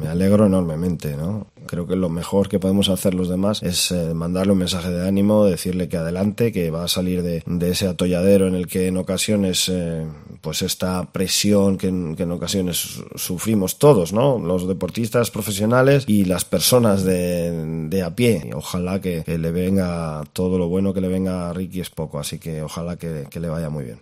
me alegro enormemente, ¿no? Creo que lo mejor que podemos hacer los demás es eh, mandarle un mensaje de ánimo, decirle que adelante, que va a salir de, ese atolladero en el que en ocasiones, eh, pues esta presión que en, que en, ocasiones sufrimos todos, ¿no? Los deportistas profesionales y las personas de, de a pie. ojalá que, le venga todo lo bueno que le venga a Ricky es poco, así que ojalá que le vaya muy bien.